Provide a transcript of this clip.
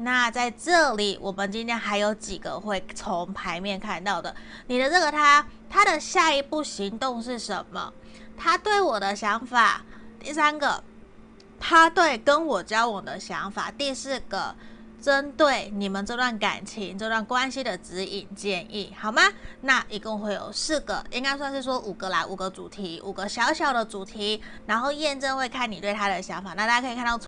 那在这里我们今天还有几个会从牌面看到的。你的这个他他的下一步行动是什么？他对我的想法第三个他对跟我交往的想法第四个针对你们这段感情这段关系的指引建议好吗？那一共会有四个应该算是说五个啦五个主题五个小小的主题然后验证会看你对他的想法。那大家可以看到